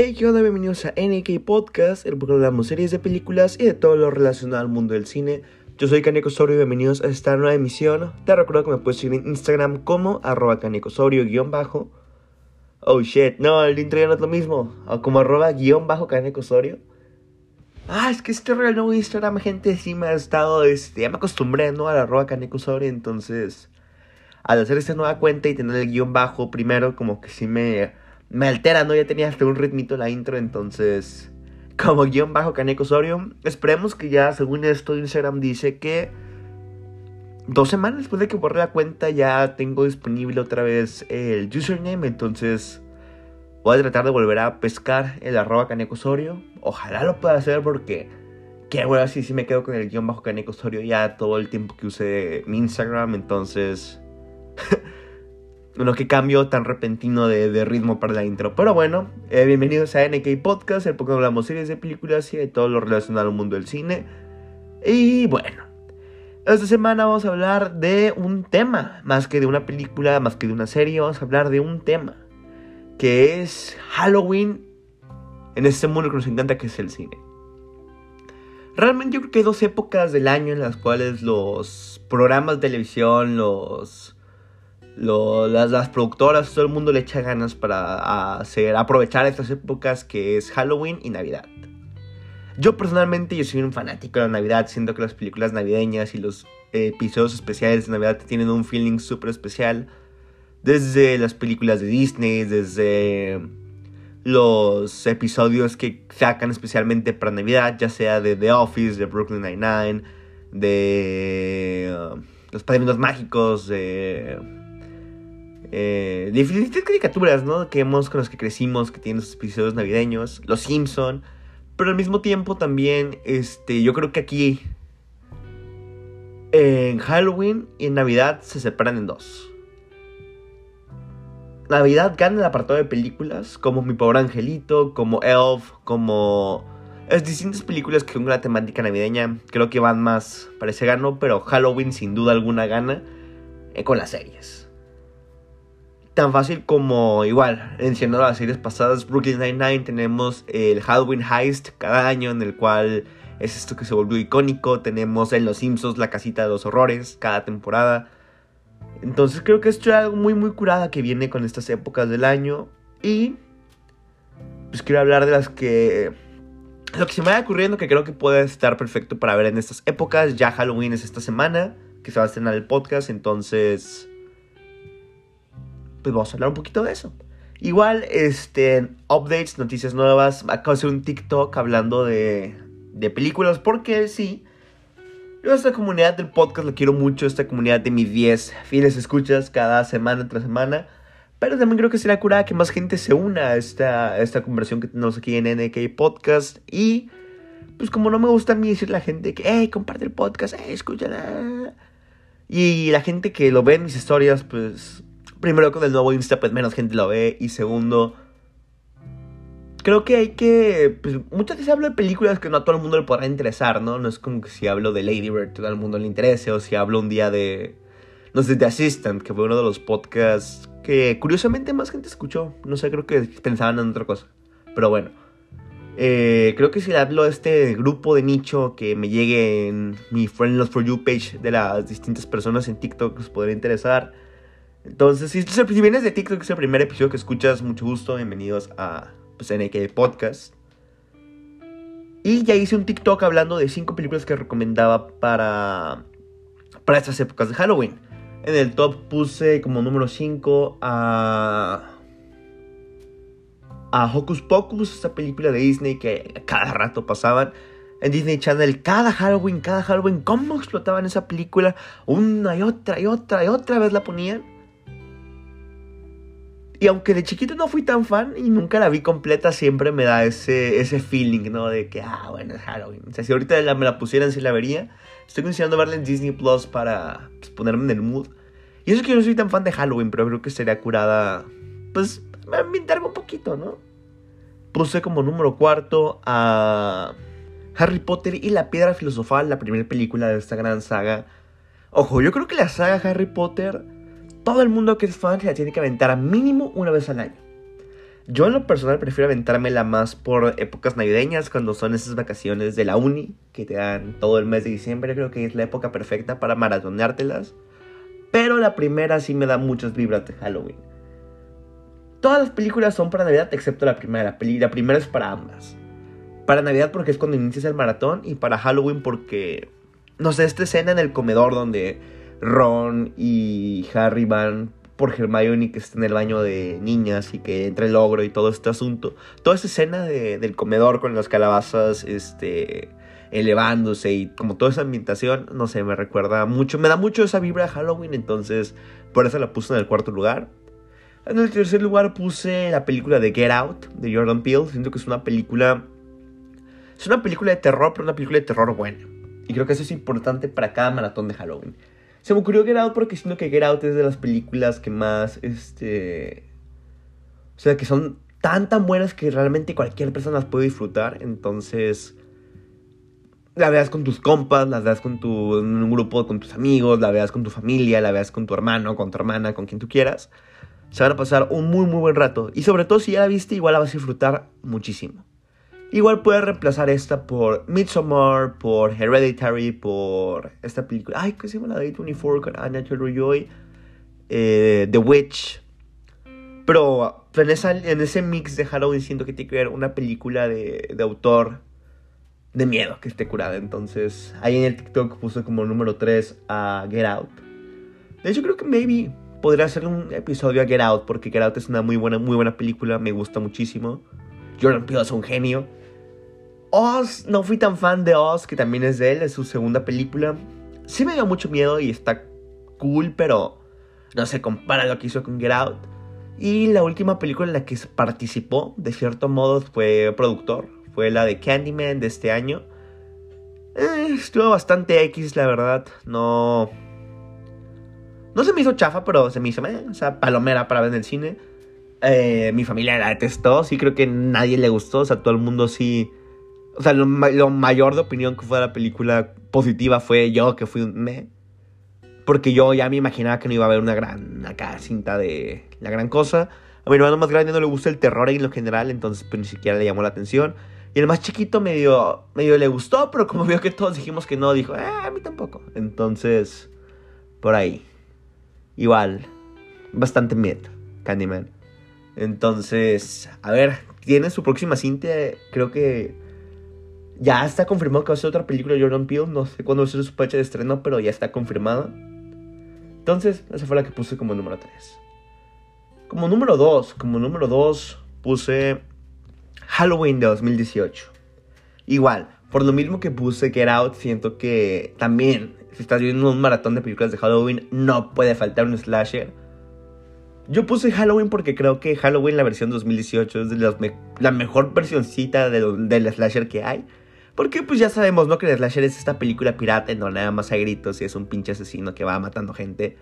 Hey, ¿qué onda? Bienvenidos a NK Podcast, el programa hablamos series de películas y de todo lo relacionado al mundo del cine. Yo soy Canecosorio y bienvenidos a esta nueva emisión. Te recuerdo que me puedes seguir en Instagram como arroba canecosorio-bajo. Oh shit, no, el intro ya no es lo mismo. O como arroba guion bajo. Ah, es que este real nuevo Instagram, gente, sí me ha estado, este, ya me acostumbré, ¿no? A arroba canecosorio, entonces... Al hacer esta nueva cuenta y tener el guion bajo primero, como que sí me me altera, ¿no? Ya tenía hasta un ritmito la intro, entonces... Como guion bajo Caneco Osorio, esperemos que ya, según esto, Instagram dice que... Dos semanas después de que borré la cuenta ya tengo disponible otra vez el username, entonces... Voy a tratar de volver a pescar el arroba Caneco Osorio. Ojalá lo pueda hacer porque... Que bueno, así sí me quedo con el guion bajo Caneco Osorio ya todo el tiempo que use mi Instagram, entonces... Bueno, qué cambio tan repentino de, ritmo para la intro. Pero bueno, eh, bienvenidos a NK Podcast, el podcast hablamos series de películas y de todo lo relacionado al mundo del cine. Y bueno, esta semana vamos a hablar de un tema, más que de una película, más que de una serie, vamos a hablar de un tema, que es Halloween en este mundo que nos encanta que es el cine. Realmente yo creo que hay dos épocas del año en las cuales los programas de televisión, los las, productoras, todo el mundo le echa ganas para hacer, aprovechar estas épocas que es Halloween y Navidad. Yo personalmente yo soy un fanático de la Navidad, siento que las películas navideñas y los episodios especiales de Navidad tienen un feeling súper especial. Desde las películas de Disney, desde los episodios que sacan especialmente para Navidad, ya sea de The Office, de Brooklyn Nine-Nine, de uh, Los Padrinos Mágicos, de eh, diferentes caricaturas, ¿no? Que hemos con las que crecimos, que tienen sus episodios navideños, Los Simpson, pero al mismo tiempo también, este, yo creo que aquí en Halloween y en Navidad se separan en dos. Navidad gana el apartado de películas, como Mi Pobre Angelito, como Elf, como... Es distintas películas que con la temática navideña creo que van más para ese gano, pero Halloween sin duda alguna gana eh, con las series tan fácil como igual, mencionando las series pasadas, Brooklyn Nine-Nine, tenemos el Halloween Heist cada año, en el cual es esto que se volvió icónico. Tenemos en Los Simpsons la casita de los horrores cada temporada. Entonces creo que esto es algo muy muy curada que viene con estas épocas del año. Y pues quiero hablar de las que... Lo que se me va ocurriendo que creo que puede estar perfecto para ver en estas épocas. Ya Halloween es esta semana, que se va a estrenar el podcast, entonces pues vamos a hablar un poquito de eso. Igual, este, updates, noticias nuevas. Acabo de hacer un TikTok hablando de, de películas, porque sí. Yo a esta comunidad del podcast la quiero mucho, esta comunidad de mis 10 fieles escuchas cada semana tras semana. Pero también creo que será curada que más gente se una a esta, esta conversación que tenemos aquí en NK Podcast. Y pues como no me gusta a mí decir a la gente que, hey, comparte el podcast, hey, escúchala. Y la gente que lo ve en mis historias, pues primero con el nuevo Insta, pues menos gente lo ve. Y segundo, creo que hay que. Pues, muchas veces hablo de películas que no a todo el mundo le podrá interesar, ¿no? No es como que si hablo de Lady Bird, todo el mundo le interese. O si hablo un día de. No sé, de Assistant, que fue uno de los podcasts que curiosamente más gente escuchó. No sé, creo que pensaban en otra cosa. Pero bueno. Eh, creo que si hablo este grupo de nicho que me llegue en mi Friend For You page de las distintas personas en TikTok, os podría interesar. Entonces, si, vienes de TikTok, es el primer episodio que escuchas, mucho gusto, bienvenidos a pues, NK Podcast. Y ya hice un TikTok hablando de 5 películas que recomendaba para, para estas épocas de Halloween. En el top puse como número 5 a, a Hocus Pocus, esta película de Disney que cada rato pasaban en Disney Channel cada Halloween, cada Halloween, cómo explotaban esa película una y otra y otra y otra vez la ponían. Y aunque de chiquito no fui tan fan y nunca la vi completa, siempre me da ese, ese feeling, ¿no? De que, ah, bueno, es Halloween. O sea, si ahorita me la pusieran, sí la vería. Estoy considerando verla en Disney Plus para pues, ponerme en el mood. Y eso es que yo no soy tan fan de Halloween, pero creo que sería curada, pues, ambientarme un poquito, ¿no? Puse como número cuarto a Harry Potter y la Piedra Filosofal, la primera película de esta gran saga. Ojo, yo creo que la saga Harry Potter todo el mundo que es fan se la tiene que aventar mínimo una vez al año. Yo en lo personal prefiero aventármela más por épocas navideñas, cuando son esas vacaciones de la uni, que te dan todo el mes de diciembre, creo que es la época perfecta para maratoneártelas. Pero la primera sí me da muchas vibras de Halloween. Todas las películas son para Navidad excepto la primera. La primera es para ambas. Para Navidad porque es cuando inicias el maratón y para Halloween porque... No sé, esta escena en el comedor donde Ron y Harry van por Hermione que está en el baño de niñas y que entra el ogro y todo este asunto. Toda esa escena del comedor con las calabazas este, elevándose y como toda esa ambientación, no sé, me recuerda mucho, me da mucho esa vibra de Halloween, entonces por eso la puse en el cuarto lugar. En el tercer lugar puse la película de Get Out de Jordan Peele, siento que es una película... Es una película de terror, pero una película de terror buena. Y creo que eso es importante para cada maratón de Halloween. Se me ocurrió Get Out porque siento que Get Out es de las películas que más, este... O sea, que son tan tan buenas que realmente cualquier persona las puede disfrutar. Entonces, la veas con tus compas, la veas con tu, en un grupo con tus amigos, la veas con tu familia, la veas con tu hermano, con tu hermana, con quien tú quieras. Se van a pasar un muy muy buen rato. Y sobre todo si ya la viste, igual la vas a disfrutar muchísimo. Igual puedes reemplazar esta por Midsommar, por Hereditary, por esta película. Ay, ¿qué se llama la de 24 con Anna Taylor-Joy? Eh, The Witch. Pero en, esa, en ese mix de Halloween siento que tiene que ver una película de, de autor de miedo que esté curada. Entonces, ahí en el TikTok puse como número 3 a Get Out. De hecho, creo que maybe podría hacer un episodio a Get Out, porque Get Out es una muy buena, muy buena película, me gusta muchísimo. Jordan Peele es un genio. Oz, no fui tan fan de Oz, que también es de él, es su segunda película. Sí me dio mucho miedo y está cool, pero no se compara lo que hizo con Get Out. Y la última película en la que participó, de cierto modo, fue productor. Fue la de Candyman de este año. Eh, estuvo bastante X, la verdad. No. No se me hizo chafa, pero se me hizo. Eh, o sea, palomera para ver en el cine. Eh, mi familia la detestó. Sí, creo que nadie le gustó. O sea, todo el mundo sí o sea, lo, mayor de opinión que fue de la película positiva fue yo, que fui un me. Porque yo ya me imaginaba que no iba a haber una gran acá, cinta de la gran cosa. A mi hermano más grande no le gusta el terror en lo general, entonces pues, ni siquiera le llamó la atención. Y el más chiquito medio, medio le gustó, pero como vio que todos dijimos que no, dijo, eh, a mí tampoco. Entonces, por ahí. Igual, bastante miedo, Candyman. Entonces, a ver, tiene su próxima cinta, creo que ya está confirmado que va a ser otra película de Jordan Peele. No sé cuándo va a ser su fecha de estreno, pero ya está confirmada. Entonces, esa fue la que puse como número 3. Como número 2, como número 2 puse Halloween de 2018. Igual, por lo mismo que puse Get Out, siento que también, si estás viendo un maratón de películas de Halloween, no puede faltar un slasher. Yo puse Halloween porque creo que Halloween, la versión 2018, es de la mejor versioncita del slasher que hay. Porque pues ya sabemos, ¿no? Que el slasher es esta película pirata en donde nada más hay gritos y es un pinche asesino que va matando gente.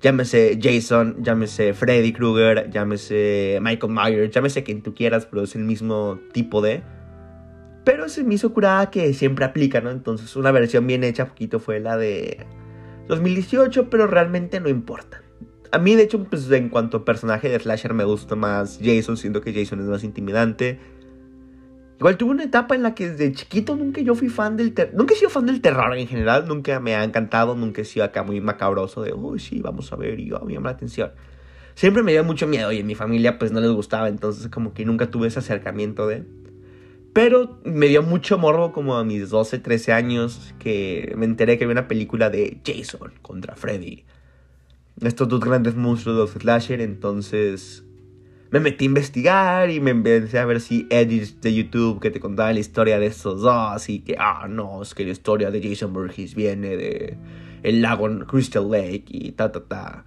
Llámese Jason, llámese Freddy Krueger, llámese Michael Myers, llámese quien tú quieras, pero es el mismo tipo de... Pero se me hizo curada que siempre aplica, ¿no? Entonces una versión bien hecha poquito fue la de 2018, pero realmente no importa. A mí, de hecho, pues en cuanto a personaje de slasher me gusta más Jason, siento que Jason es más intimidante. Igual tuve una etapa en la que desde chiquito nunca yo fui fan del terror. Nunca he sido fan del terror en general. Nunca me ha encantado. Nunca he sido acá muy macabroso de, uy, sí, vamos a ver. Y yo, me llama la atención. Siempre me dio mucho miedo y en mi familia pues no les gustaba. Entonces como que nunca tuve ese acercamiento de... Pero me dio mucho morbo como a mis 12, 13 años que me enteré que había una película de Jason contra Freddy. Estos dos grandes monstruos de los slasher. Entonces me metí a investigar y me empecé a ver si edits de YouTube que te contaban la historia de estos dos y que, ah, no, es que la historia de Jason Burgess viene de el lago Crystal Lake y ta, ta, ta.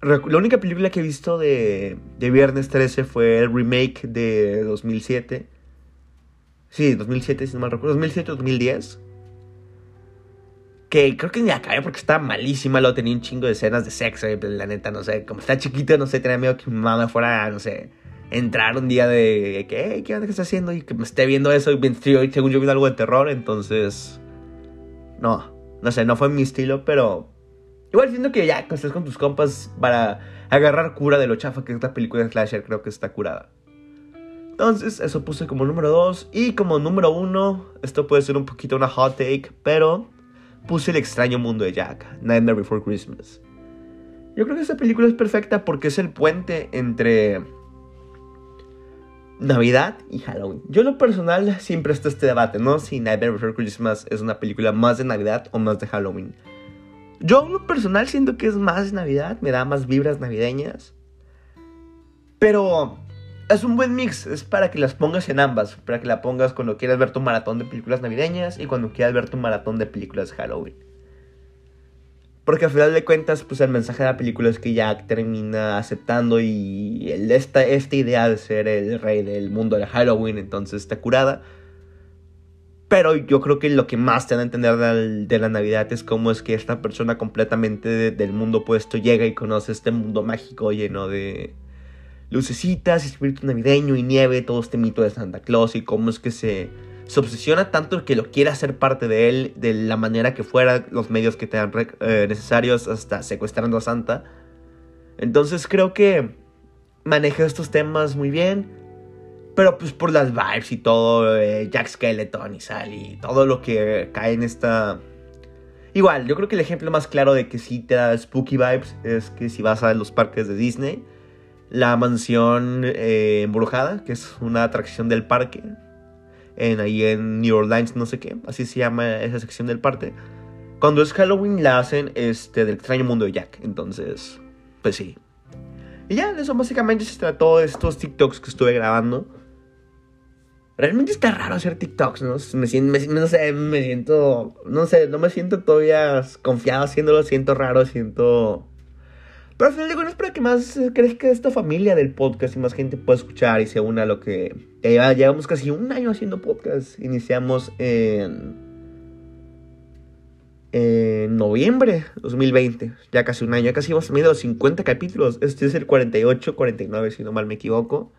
La única película que he visto de, de Viernes 13 fue el remake de 2007. Sí, 2007, si no mal recuerdo. 2007-2010 que creo que ni acabé porque estaba malísima, luego tenía un chingo de escenas de sexo, y pues, la neta, no sé, como está chiquito, no sé, tenía miedo que mi mamá fuera, no sé, entrar un día de, ¿qué, qué onda que está haciendo? Y que me esté viendo eso, y según yo viendo algo de terror, entonces, no, no sé, no fue mi estilo, pero Igual siento que ya, que estés con tus compas para agarrar cura de lo chafa que es la película de Slasher, creo que está curada. Entonces, eso puse como número 2. Y como número 1, esto puede ser un poquito una hot take, pero puse El extraño mundo de Jack, Nightmare Before Christmas. Yo creo que esta película es perfecta porque es el puente entre Navidad y Halloween. Yo en lo personal siempre está este debate, ¿no? Si Nightmare Before Christmas es una película más de Navidad o más de Halloween. Yo en lo personal siento que es más de Navidad, me da más vibras navideñas. Pero es un buen mix, es para que las pongas en ambas, para que la pongas cuando quieras ver tu maratón de películas navideñas y cuando quieras ver tu maratón de películas Halloween. Porque al final de cuentas, pues el mensaje de la película es que Jack termina aceptando y esta, esta idea de ser el rey del mundo de Halloween, entonces está curada. Pero yo creo que lo que más te da a entender de la, Navidad es cómo es que esta persona completamente del mundo opuesto llega y conoce este mundo mágico lleno de lucecitas, espíritu navideño y nieve, todo este mito de Santa Claus y cómo es que se se obsesiona tanto que lo quiere hacer parte de él de la manera que fuera, los medios que tengan eh, necesarios, hasta secuestrando a Santa. Entonces creo que maneja estos temas muy bien. Pero pues por las vibes y todo, eh, Jack Skeleton y Sally, todo lo que cae en esta... Igual, yo creo que el ejemplo más claro de que sí te da spooky vibes es que si vas a los parques de Disney, la mansión eh, embrujada, que es una atracción del parque, en, ahí en New Orleans, no sé qué, así se llama esa sección del parque. Cuando es Halloween la hacen este, del extraño mundo de Jack, entonces, pues sí. Y ya, eso básicamente se trató de estos TikToks que estuve grabando. Realmente está raro hacer TikToks, ¿no? Me no sé, me siento, no sé, no me siento todavía confiado haciéndolo, siento raro, siento pero al final de cuentas, para que más eh, crezca esta familia del podcast y más gente pueda escuchar y se una a lo que. Ya llevamos casi un año haciendo podcast. Iniciamos en. En noviembre 2020. Ya casi un año. Ya casi hemos tenido 50 capítulos. Este es el 48, 49, si no mal me equivoco.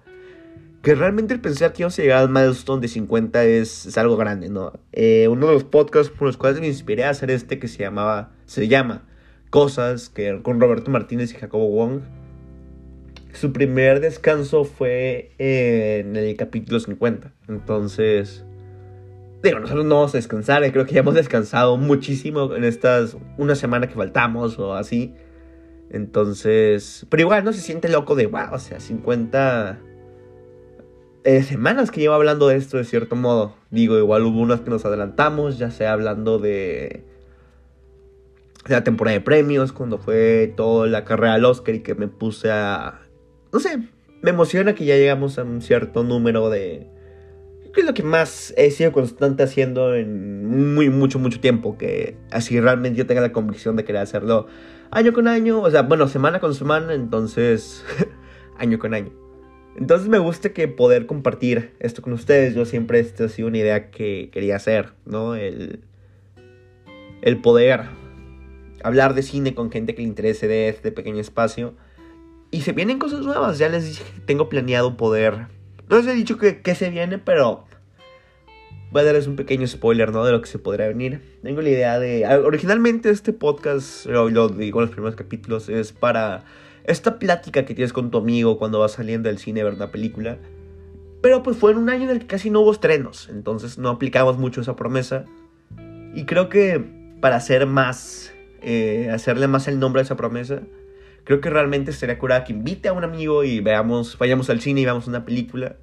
Que realmente el pensar que íbamos a llegar al milestone de 50 es, es algo grande, ¿no? Eh, uno de los podcasts por los cuales me inspiré a hacer este que se llamaba. Se llama cosas que con Roberto Martínez y Jacobo Wong. Su primer descanso fue en el capítulo 50. Entonces, digo, nosotros no vamos a descansar. Creo que ya hemos descansado muchísimo en estas una semana que faltamos o así. Entonces, pero igual no se siente loco de wow, o sea, 50 eh, semanas que llevo hablando de esto de cierto modo. Digo, igual hubo unas que nos adelantamos, ya sea hablando de la temporada de premios, cuando fue toda la carrera al Oscar y que me puse a... No sé, me emociona que ya llegamos a un cierto número de... Que es lo que más he sido constante haciendo en muy, mucho, mucho tiempo. Que así realmente yo tenga la convicción de querer hacerlo año con año. O sea, bueno, semana con semana, entonces año con año. Entonces me gusta que poder compartir esto con ustedes. Yo siempre esta ha sido una idea que quería hacer, ¿no? El, el poder hablar de cine con gente que le interese de este pequeño espacio. Y se vienen cosas nuevas, ya les dije que tengo planeado poder... No les he dicho que, se viene, pero voy a darles un pequeño spoiler, ¿no? De lo que se podrá venir. Tengo la idea de... Originalmente este podcast, lo, lo digo en los primeros capítulos, es para esta plática que tienes con tu amigo cuando vas saliendo del cine a ver una película. Pero pues fue en un año en el que casi no hubo estrenos, entonces no aplicamos mucho esa promesa. Y creo que para ser más eh, hacerle más el nombre a esa promesa. Creo que realmente sería curada que invite a un amigo y veamos, vayamos al cine y veamos una película.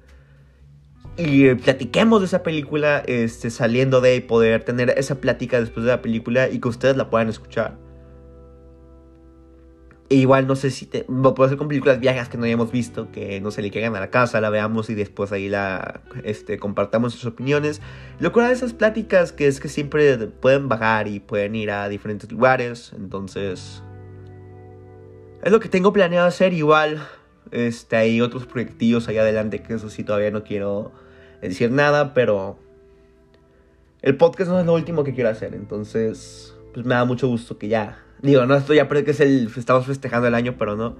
Y platiquemos de esa película este, saliendo de poder tener esa plática después de la película y que ustedes la puedan escuchar. E igual no sé si te, puede ser con películas viejas que no hayamos visto, que no se le caigan a la casa, la veamos y después ahí la este, compartamos sus opiniones. Lo cual de esas pláticas que es que siempre pueden bajar y pueden ir a diferentes lugares. Entonces, es lo que tengo planeado hacer. Igual, este, hay otros proyectos ahí adelante que eso sí todavía no quiero decir nada, pero el podcast no es lo último que quiero hacer. Entonces, pues me da mucho gusto que ya Digo, no, esto ya parece que es el. Estamos festejando el año, pero no.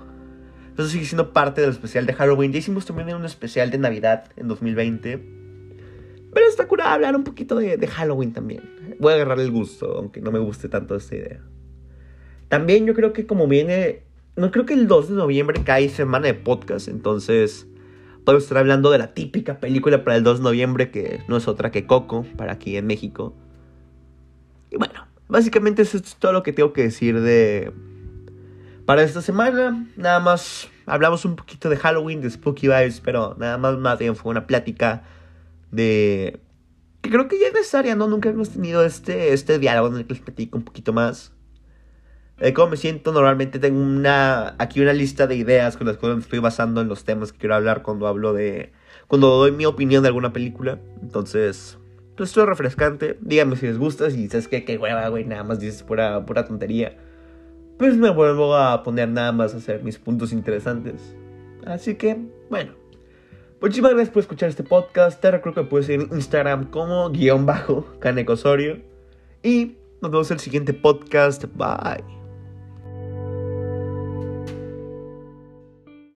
Eso sigue siendo parte del especial de Halloween. Ya hicimos también un especial de Navidad en 2020. Pero está curado hablar un poquito de, Halloween también. Voy a agarrar el gusto, aunque no me guste tanto esta idea. También yo creo que como viene, no creo que el 2 de noviembre cae semana de podcast, entonces puedo estar hablando de la típica película para el 2 de noviembre, que no es otra que Coco, para aquí en México. Y bueno, básicamente eso es todo lo que tengo que decir de... Para esta semana, nada más hablamos un poquito de Halloween, de Spooky Vibes, pero nada más, más bien fue una plática de... Que creo que ya es necesaria, ¿no? Nunca hemos tenido este, este diálogo en el que les platico un poquito más. De cómo me siento, normalmente tengo una aquí una lista de ideas con las cuales me estoy basando en los temas que quiero hablar cuando hablo de... Cuando doy mi opinión de alguna película. Entonces, pues esto es refrescante. Díganme si les gusta, si sabes que qué hueva, güey, nada más dices pura, pura tontería pues me vuelvo a poner nada más a hacer mis puntos interesantes. Así que, bueno. Muchísimas gracias por escuchar este podcast. Te recuerdo que puedes seguir en Instagram como guion bajo canecosorio. Y nos vemos en el siguiente podcast. Bye.